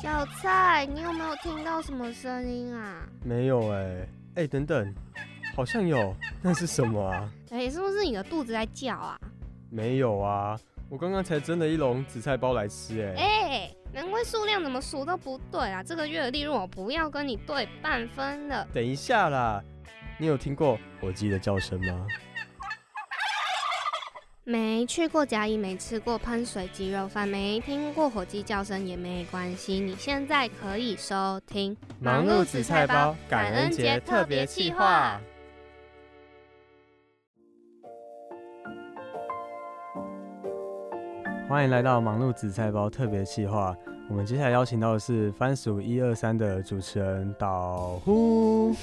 小蔡，你有没有听到什么声音啊？没有哎、哎、等等，好像有，那是什么啊？哎、是不是你的肚子在叫啊？没有啊，我刚刚才蒸了一笼紫菜包来吃哎、哎、难怪数量怎么数都不对啊！这个月的利润我不要跟你对半分了。等一下啦，你有听过火鸡的叫声吗？没去过嘉义，没吃过喷水鸡肉饭，没听过火鸡叫声也没关系，你现在可以收听忙碌紫菜包感恩节特别企划。欢迎来到忙碌紫菜包特别企划。我们接下来邀请到的是番薯一二三的主持人岛呼。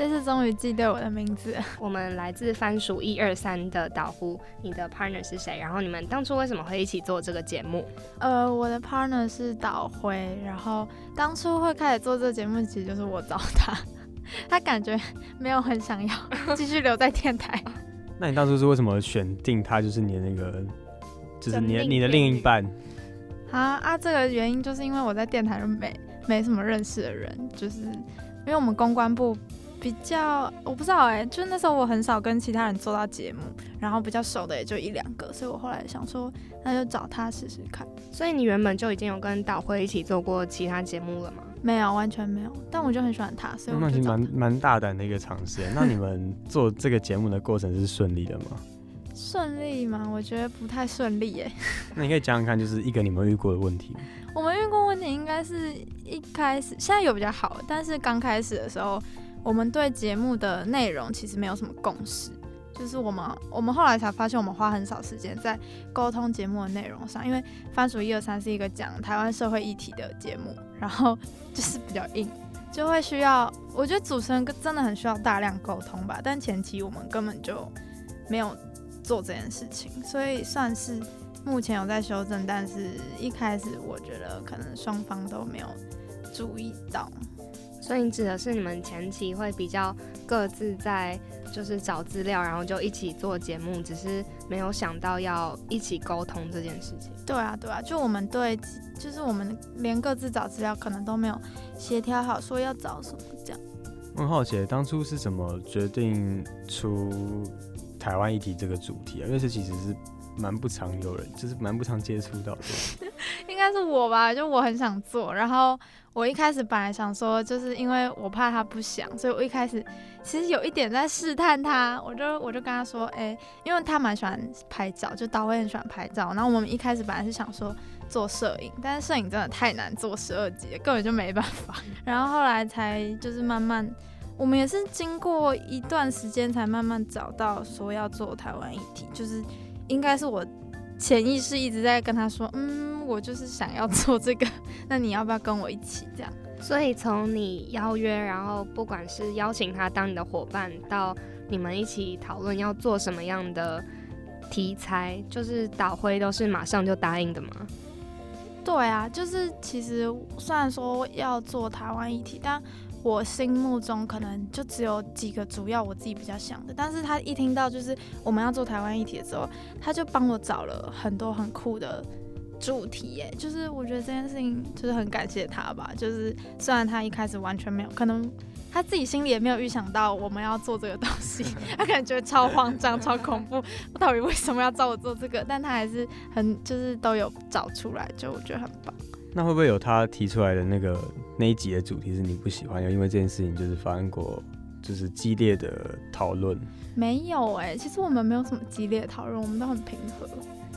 这次终于记对我的名字。我们来自番薯一二三的导呼，你的 partner 是谁？然后你们当初为什么会一起做这个节目？呃，我的 partner 是导辉，然后当初会开始做这个节目，其实就是我找他，他感觉没有很想要继续留在电台。那你当初是为什么选定他就是你的那个，就是你的你的另一半？啊啊，这个原因就是因为我在电台就没没什么认识的人，就是因为我们公关部比较，我不知道哎、就那时候我很少跟其他人做到节目，然后比较熟的也就一两个，所以我后来想说，那就找他试试看。所以你原本就已经有跟导辉一起做过其他节目了吗？没有，完全没有，但我就很喜欢他，所以那其蛮蛮大胆的一个尝试。那你们做这个节目的过程是顺利的吗？顺利吗？我觉得不太顺利耶。那你可以讲讲看，就是一个你们遇过的问题。我们遇过问题应该是一开始，现在有比较好，但是刚开始的时候，我们对节目的内容其实没有什么共识。就是我们，我们后来才发现，我们花很少时间在沟通节目的内容上，因为番薯一二三是一个讲台湾社会议题的节目，然后就是比较硬，就会需要，我觉得主持人真的很需要大量沟通吧，但前期我们根本就没有做这件事情，所以算是目前有在修正，但是一开始我觉得可能双方都没有注意到。所以你指的是你们前期会比较各自在就是找资料，然后就一起做节目，只是没有想到要一起沟通这件事情。对啊，对啊，就我们对，就是我们连各自找资料可能都没有协调好，说要找什么这样。我很好奇，当初是怎么决定出台湾议题这个主题啊？因为这其实是蛮不常有人，就是蛮不常接触到的。应该是我吧，就我很想做，然后我一开始本来想说，就是因为我怕他不想，所以我一开始其实有一点在试探他，我就我就跟他说，哎、因为他蛮喜欢拍照，就导会很喜欢拍照，然后我们一开始本来是想说做摄影，但是摄影真的太难做十二级，根本就没办法，然后后来才就是慢慢。我们也是经过一段时间才慢慢找到说要做台湾议题，就是应该是我潜意识一直在跟他说，嗯，我就是想要做这个，那你要不要跟我一起这样？所以从你邀约，然后不管是邀请他当你的伙伴，到你们一起讨论要做什么样的题材，就是导辉都是马上就答应的吗？对啊，就是其实虽然说要做台湾议题，但我心目中可能就只有几个主要我自己比较想的，但是他一听到就是我们要做台湾议题的时候，他就帮我找了很多很酷的主题耶，就是我觉得这件事情就是很感谢他吧，就是虽然他一开始完全没有，可能他自己心里也没有预想到我们要做这个东西，他可能觉得超慌张、超恐怖，我到底为什么要找我做这个？但他还是很就是都有找出来，就我觉得很棒。那会不会有他提出来的那个那一集的主题是你不喜欢又？因为这件事情就是发生过就是激烈的讨论，没有哎、其实我们没有什么激烈的讨论，我们都很平和。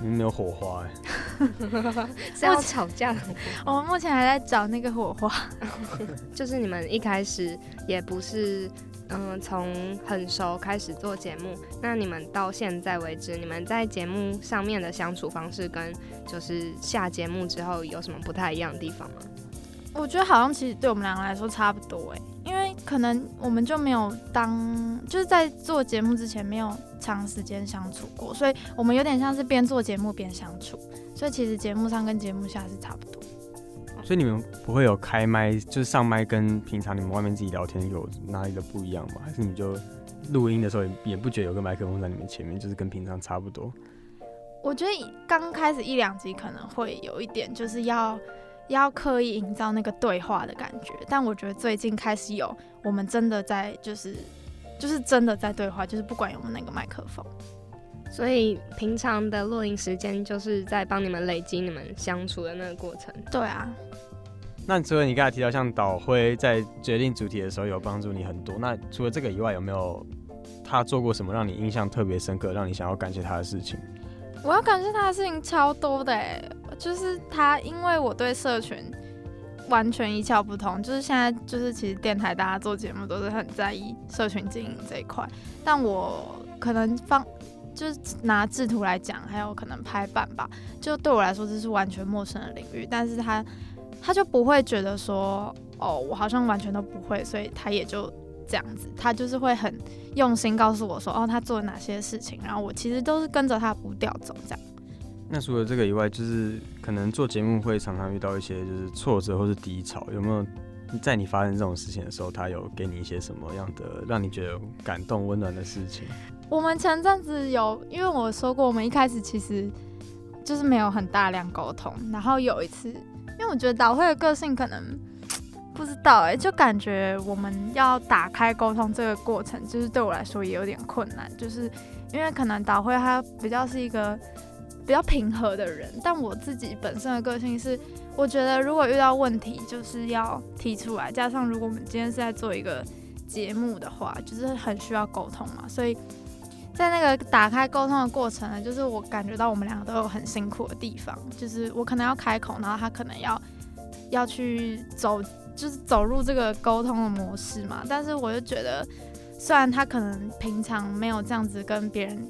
你们没有火花哎、是要吵架？我们目前还在找那个火花。就是你们一开始也不是，嗯、从很熟开始做节目，那你们到现在为止，你们在节目上面的相处方式跟就是下节目之后有什么不太一样的地方吗？我觉得好像其实对我们两个来说差不多哎、可能我们就没有当就是在做节目之前没有长时间相处过，所以我们有点像是边做节目边相处，所以其实节目上跟节目下是差不多。所以你们不会有开麦，就是上麦跟平常你们外面自己聊天有哪里的不一样吗？还是你就录音的时候也也不觉得有个麦克风在你们前面，就是跟平常差不多？我觉得刚开始一两集可能会有一点，就是要要刻意营造那个对话的感觉。但我觉得最近开始有，我们真的在就是就是真的在对话，就是不管有没有那个麦克风。所以平常的录音时间就是在帮你们累积你们相处的那个过程。对啊。那除了你刚才提到像导辉在决定主题的时候有帮助你很多，那除了这个以外，有没有他做过什么让你印象特别深刻，让你想要感谢他的事情？我要感谢他的事情超多的哎，就是他因为我对社群完全一窍不通，就是现在就是其实电台大家做节目都是很在意社群经营这一块，但我可能方。就是拿制图来讲，还有可能拍板吧，就对我来说这是完全陌生的领域。但是他他就不会觉得说，哦，我好像完全都不会，所以他也就这样子，他就是会很用心告诉我说，哦，他做了哪些事情，然后我其实都是跟着他步调走这样。那除了这个以外，就是可能做节目会常常遇到一些就是挫折或是低潮，有没有在你发生这种事情的时候，他有给你一些什么样的让你觉得感动温暖的事情？我们前阵子有，因为我说过，我们一开始其实就是没有很大量沟通。然后有一次，因为我觉得导会的个性可能不知道哎，就感觉我们要打开沟通这个过程，就是对我来说也有点困难。就是因为可能导会他比较是一个比较平和的人，但我自己本身的个性是，我觉得如果遇到问题就是要提出来。加上如果我们今天是在做一个节目的话，就是很需要沟通嘛，所以。在那个打开沟通的过程呢，就是我感觉到我们两个都有很辛苦的地方，就是我可能要开口，然后他可能要要去走，就是走入这个沟通的模式嘛。但是我就觉得，虽然他可能平常没有这样子跟别人，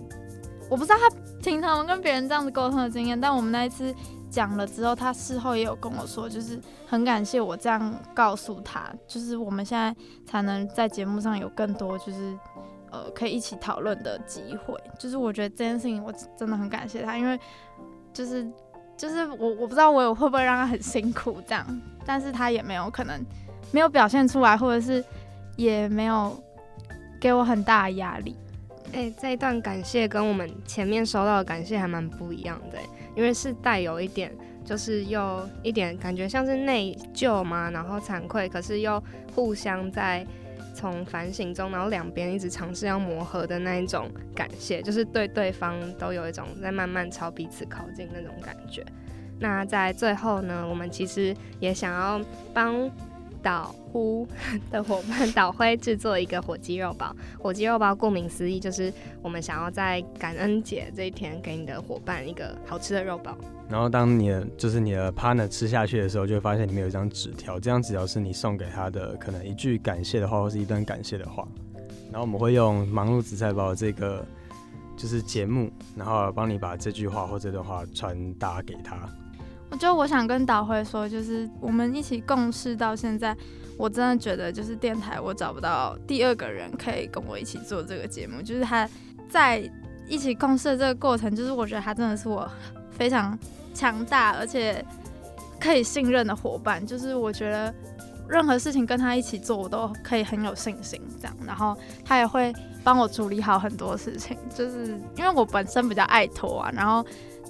我不知道他平常跟别人这样子沟通的经验，但我们那一次讲了之后，他事后也有跟我说，就是很感谢我这样告诉他，就是我们现在才能在节目上有更多就是。呃，可以一起讨论的机会，就是我觉得这件事情我真的很感谢他，因为就是就是我我不知道我有会不会让他很辛苦这样，但是他也没有可能没有表现出来，或者是也没有给我很大的压力。哎，这一段感谢跟我们前面收到的感谢还蛮不一样的，因为是带有一点就是又一点感觉像是内疚嘛，然后惭愧，可是又互相在。从反省中，然后两边一直尝试要磨合的那一种感谢，就是对对方都有一种在慢慢朝彼此靠近那种感觉。那在最后呢，我们其实也想要帮。导呼的伙伴导辉制作一个火鸡肉包，火鸡肉包顾名思义就是我们想要在感恩节这一天给你的伙伴一个好吃的肉包。然后当你的就是你的 partner 吃下去的时候，就会发现里面有一张纸条，这张纸条是你送给他的可能一句感谢的话，或是一段感谢的话。然后我们会用忙碌紫菜包这个就是节目，然后帮你把这句话或这段话传达给他。我觉得我想跟导辉说，就是我们一起共事到现在，我真的觉得就是电台，我找不到第二个人可以跟我一起做这个节目。就是他在一起共事的这个过程，就是我觉得他真的是我非常强大而且可以信任的伙伴。就是我觉得任何事情跟他一起做，我都可以很有信心。这样，然后他也会帮我处理好很多事情。就是因为我本身比较爱拖啊，然后。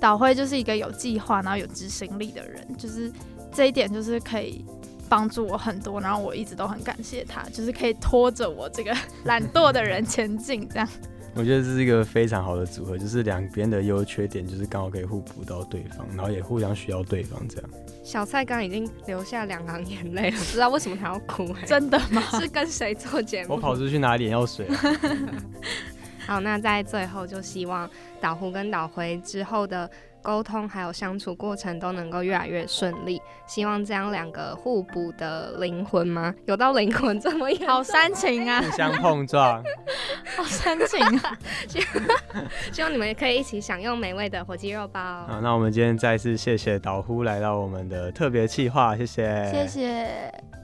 导辉就是一个有计划，然后有执行力的人，就是这一点就是可以帮助我很多，然后我一直都很感谢他，就是可以拖着我这个 懒惰的人前进，这样。我觉得这是一个非常好的组合，就是两边的优缺点就是刚好可以互补到对方，然后也互相需要对方这样。小蔡刚已经流下两行眼泪了，不知道为什么他要哭？真的吗？是跟谁做节目？我跑出去拿眼药水。好，那在最后就希望导胡跟导回之后的沟通还有相处过程都能够越来越顺利。希望这样两个互补的灵魂吗？有到灵魂这么好煽情啊！互相碰撞，好煽情啊！希望你们也可以一起享用美味的火鸡肉包。好，那我们今天再次谢谢导呼来到我们的特别企划，谢谢，谢谢。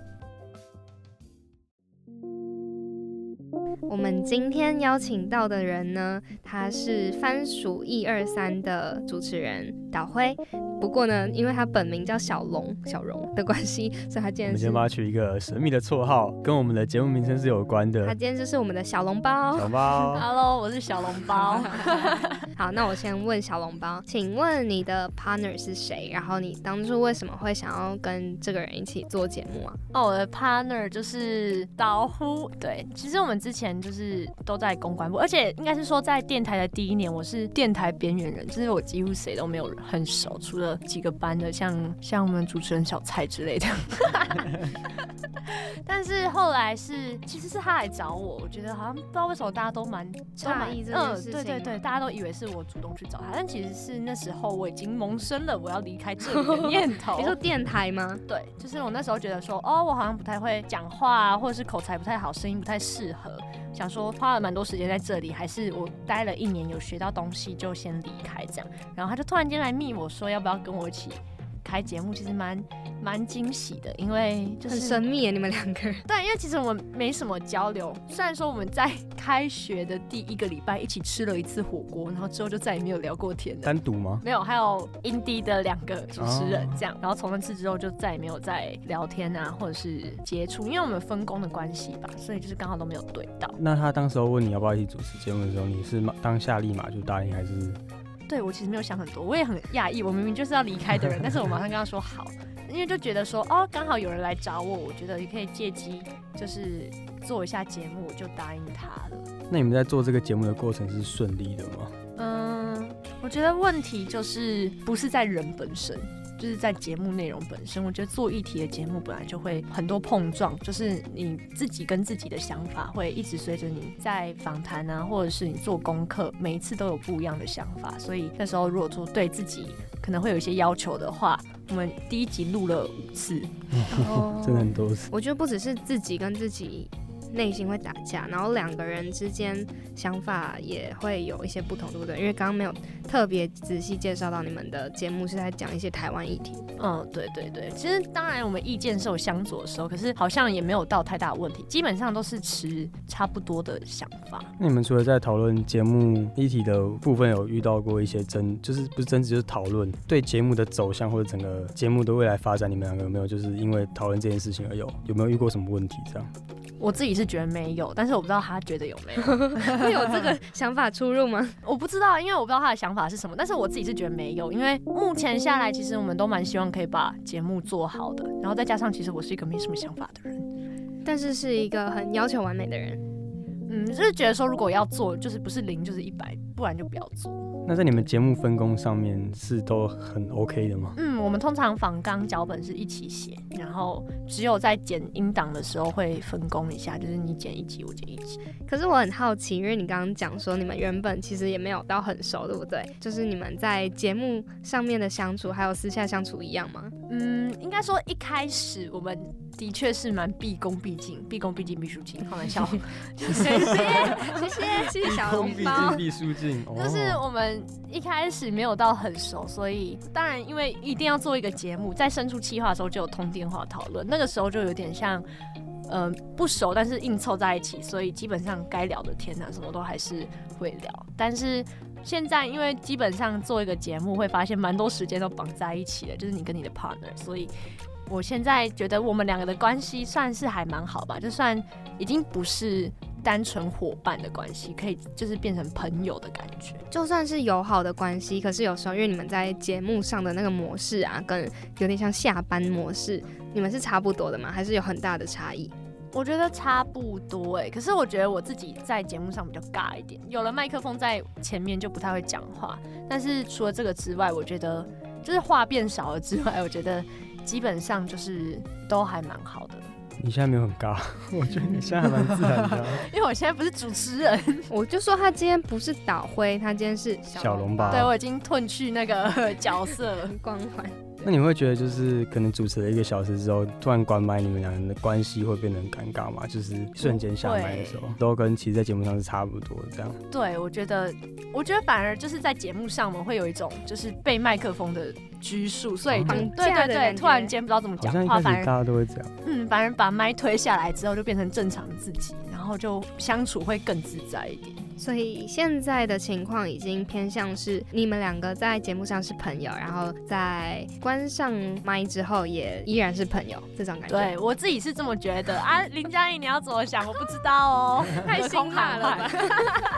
我们今天邀请到的人呢，他是番薯一二三的主持人。导辉。不过呢，因为他本名叫小龙小荣的关系，所以他今天我们先帮他取一个神秘的绰号，跟我们的节目名称是有关的。他今天就是我们的小笼包。小笼包，Hello，我是小笼包。好，那我先问小笼包，请问你的 partner 是谁？然后你当初为什么会想要跟这个人一起做节目啊？哦，我的 partner 就是导呼。对，其实我们之前就是都在公关部，而且应该是说在电台的第一年，我是电台边缘人，就是我几乎谁都没有很熟，除了几个班的，像像我们主持人小蔡之类的。但是后来是，其实是他来找我，我觉得好像不知道为什么大家都蛮诧异这件事情。对对对，大家都以为是我主动去找他，但其实是那时候我已经萌生了我要离开这里的念 头。你说电台吗？对，就是我那时候觉得说，哦，我好像不太会讲话啊，或者是口才不太好，声音不太适合，想说花了蛮多时间在这里，还是我待了一年有学到东西就先离开这样。然后他就突然间来密我说要不要跟我一起。开节目其实蛮蛮惊喜的，因为就是很神秘，你们两个人。对，因为其实我们没什么交流。虽然说我们在开学的第一个礼拜一起吃了一次火锅，然后之后就再也没有聊过天了。单独吗？没有，还有英迪的两个主持人这样。然后从那次之后就再也没有再聊天啊，或者是接触，因为我们分工的关系吧，所以就是刚好都没有对到。那他当时候问你要不要一起主持节目的时候，你是当下立马就答应，还是？对我其实没有想很多，我也很讶异，我明明就是要离开的人，但是我马上跟他说好，因为就觉得说哦，刚好有人来找我，我觉得也可以借机就是做一下节目，我就答应他了。那你们在做这个节目的过程是顺利的吗？嗯，我觉得问题就是不是在人本身。就是在节目内容本身，我觉得做议题的节目本来就会很多碰撞，就是你自己跟自己的想法会一直随着你在访谈啊，或者是你做功课，每一次都有不一样的想法。所以那时候如果说对自己可能会有一些要求的话，我们第一集录了五次，真的很多次。我觉得不只是自己跟自己。内心会打架，然后两个人之间想法也会有一些不同，对不对？因为刚刚没有特别仔细介绍到你们的节目是在讲一些台湾议题。嗯，对对对。其实当然我们意见是有相左的时候，可是好像也没有到太大问题，基本上都是持差不多的想法。那你们除了在讨论节目议题的部分，有遇到过一些争，就是不是争执，就是讨论对节目的走向或者整个节目的未来发展，你们两个有没有就是因为讨论这件事情而有有没有遇过什么问题？这样？我自己是觉得没有，但是我不知道他觉得有没有 会有这个想法出入吗？我不知道，因为我不知道他的想法是什么。但是我自己是觉得没有，因为目前下来，其实我们都蛮希望可以把节目做好的。然后再加上，其实我是一个没什么想法的人，但是是一个很要求完美的人。嗯，就是觉得说，如果要做，就是不是零就是一百，不然就不要做。那在你们节目分工上面是都很 OK 的吗？嗯，我们通常仿纲脚本是一起写，然后只有在剪音档的时候会分工一下，就是你剪一集，我剪一集。可是我很好奇，因为你刚刚讲说你们原本其实也没有到很熟，对不对？就是你们在节目上面的相处，还有私下相处一样吗？嗯，应该说一开始我们。的确是蛮毕恭毕敬，毕恭毕敬，毕书尽，开玩笑。谢谢，谢谢，谢谢小笼包。毕书尽，就是我们一开始没有到很熟，所以当然因为一定要做一个节目，在深处企划的时候就有通电话讨论，那个时候就有点像，呃，不熟，但是硬凑在一起，所以基本上该聊的天啊，什么都还是会聊。但是现在因为基本上做一个节目，会发现蛮多时间都绑在一起的，就是你跟你的 partner，所以。我现在觉得我们两个的关系算是还蛮好吧，就算已经不是单纯伙伴的关系，可以就是变成朋友的感觉。就算是友好的关系，可是有时候因为你们在节目上的那个模式啊，跟有点像下班模式，你们是差不多的吗？还是有很大的差异？我觉得差不多哎，可是我觉得我自己在节目上比较尬一点，有了麦克风在前面就不太会讲话。但是除了这个之外，我觉得就是话变少了之外，我觉得。基本上就是都还蛮好的。你现在没有很尬，我觉得你现在还蛮自然的。因为我现在不是主持人，我就说他今天不是导灰，他今天是小笼包。对我已经褪去那个角色 光环。那你会觉得就是可能主持了一个小时之后，突然关麦，你们两人的关系会变得很尴尬吗？就是瞬间下麦的时候，都跟其实在节目上是差不多这样。对，我觉得，我觉得反而就是在节目上，我们会有一种就是被麦克风的拘束，所以对对对，突然间不知道怎么讲话，反而大家都会这样。嗯，反而把麦推下来之后，就变成正常自己，然后就相处会更自在一点。所以现在的情况已经偏向是你们两个在节目上是朋友，然后在关上麦之后也依然是朋友这种感觉。对我自己是这么觉得啊。林佳怡，你要怎么想？我不知道哦，太辛辣了吧？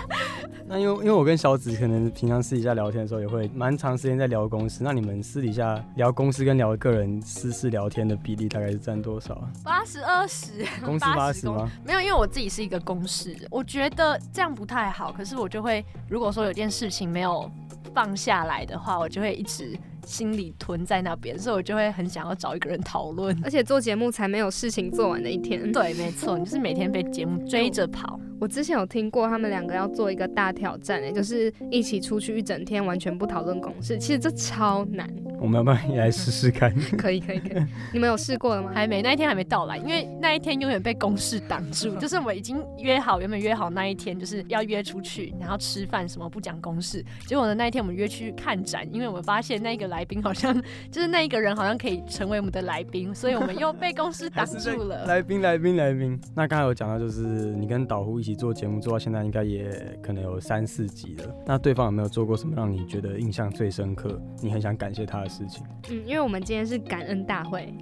那因为因为我跟小紫可能平常私底下聊天的时候也会蛮长时间在聊公司，那你们私底下聊公司跟聊个人私事聊天的比例大概是占多少？八十二十，公司八十吗？没有，因为我自己是一个公事，我觉得这样不太好。可是我就会，如果说有件事情没有放下来的话，我就会一直。心里囤在那边，所以我就会很想要找一个人讨论。而且做节目才没有事情做完的一天。对，没错，你就是每天被节目追着跑。我之前有听过他们两个要做一个大挑战，哎，就是一起出去一整天，完全不讨论公事。其实这超难。我们要不要也来试试看？可以可以可以，你们有试过了吗？还没，那一天还没到来，因为那一天永远被公事挡住。就是我已经约好，原本约好那一天就是要约出去，然后吃饭什么不讲公事。结果呢，那一天我们约去看展，因为我们发现那个来宾好像 就是那一个人好像可以成为我们的来宾，所以我们又被公事挡住了。来宾来宾来宾，那刚才有讲到就是你跟导呼一起做节目做到现在，应该也可能有三四集了。那对方有没有做过什么让你觉得印象最深刻，你很想感谢他的事情？嗯。因为我们今天是感恩大会，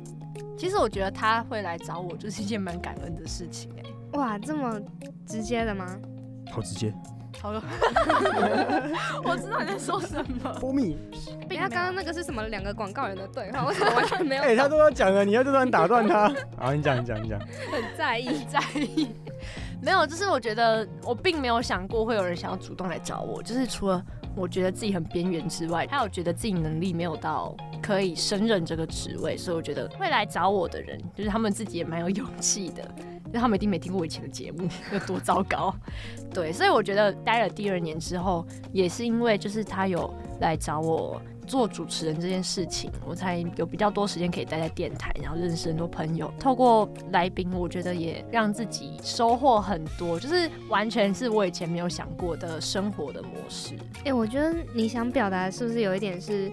其实我觉得他会来找我，就是一件蛮感恩的事情哎。哇，这么直接的吗？好直接。好了，我知道你在说什么。蜂蜜。他刚刚那个是什么？两个广告人的对话，我怎么完全没有？哎，他都要讲了，你要突然打断他。好，你讲，你讲，你讲。很在意，在意。没有，就是我觉得我并没有想过会有人想要主动来找我，就是除了。我觉得自己很边缘之外，还有觉得自己能力没有到可以胜任这个职位，所以我觉得会来找我的人，就是他们自己也蛮有勇气的，因为他们一定没听过我以前的节目 有多糟糕。对，所以我觉得待了第二年之后，也是因为就是他有来找我。做主持人这件事情，我才有比较多时间可以待在电台，然后认识很多朋友。透过来宾，我觉得也让自己收获很多，就是完全是我以前没有想过的生活的模式。哎，我觉得你想表达是不是有一点是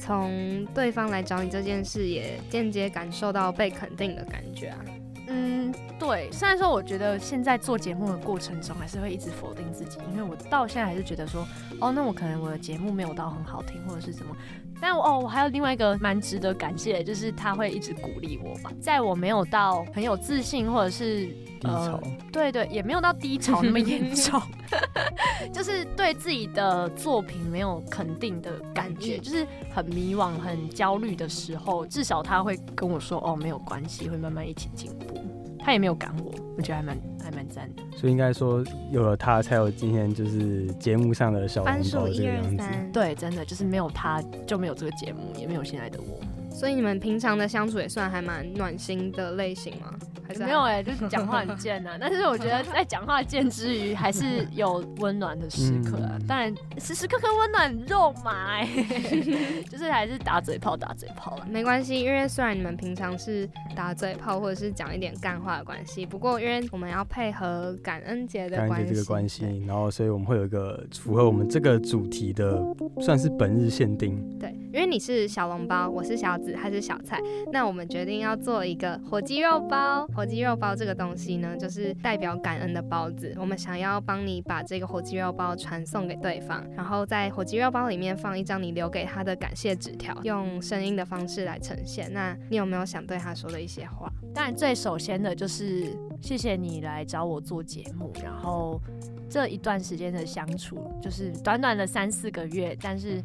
从对方来找你这件事，也间接感受到被肯定的感觉啊？嗯，对。虽然说我觉得现在做节目的过程中，还是会一直否定自己，因为我到现在还是觉得说，哦，那我可能我的节目没有到很好听，或者是什么。但哦，我还有另外一个蛮值得感谢的，就是他会一直鼓励我吧，在我没有到很有自信，或者是低潮，对对，也没有到低潮那么严重，就是对自己的作品没有肯定的感觉，就是很迷惘、很焦虑的时候，至少他会跟我说，哦，没有关系，会慢慢一起进步。他也没有赶我，我觉得还蛮还蛮赞的。所以应该说，有了他，才有今天就是节目上的小红包这个样子。对，真的就是没有他，就没有这个节目，也没有现在的我。所以你们平常的相处也算还蛮暖心的类型吗？还是没有哎，就是讲话很贱呐。但是我觉得在讲话贱之余，还是有温暖的时刻啊。当然时时刻刻温暖肉麻，就是还是打嘴炮打嘴炮了。没关系，因为虽然你们平常是打嘴炮或者是讲一点干话的关系，不过因为我们要配合感恩节的关系，这个关系，然后所以我们会有一个符合我们这个主题的，算是本日限定。对，因为你是小笼包，我是小。还是小菜，那我们决定要做一个火鸡肉包。火鸡肉包这个东西呢，就是代表感恩的包子。我们想要帮你把这个火鸡肉包传送给对方，然后在火鸡肉包里面放一张你留给他的感谢纸条，用声音的方式来呈现。那你有没有想对他说的一些话？当然，最首先的就是谢谢你来找我做节目，然后这一段时间的相处，就是短短的三四个月，但是。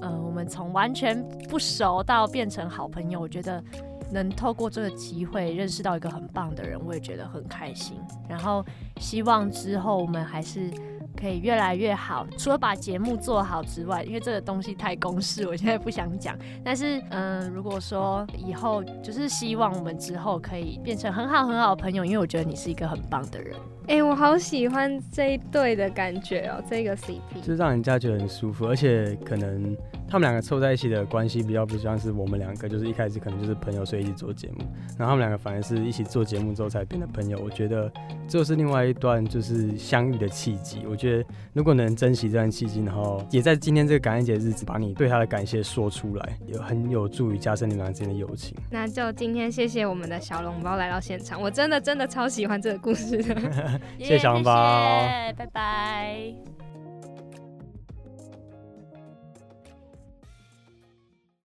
嗯，我们从完全不熟到变成好朋友，我觉得能透过这个机会认识到一个很棒的人，我也觉得很开心。然后希望之后我们还是可以越来越好。除了把节目做好之外，因为这个东西太公式，我现在不想讲。但是，嗯，如果说以后就是希望我们之后可以变成很好很好的朋友，因为我觉得你是一个很棒的人。哎，我好喜欢这一对的感觉哦，这个 CP 就是让人家觉得很舒服，而且可能他们两个凑在一起的关系比较不像是我们两个，就是一开始可能就是朋友，所以一起做节目，然后他们两个反而是一起做节目之后才变得朋友。我觉得这是另外一段就是相遇的契机。我觉得如果能珍惜这段契机，然后也在今天这个感恩节日子把你对他的感谢说出来，也很有助于加深你们俩之间的友情。那就今天谢谢我们的小笼包来到现场，我真的真的超喜欢这个故事的。谢谢小笼包拜拜。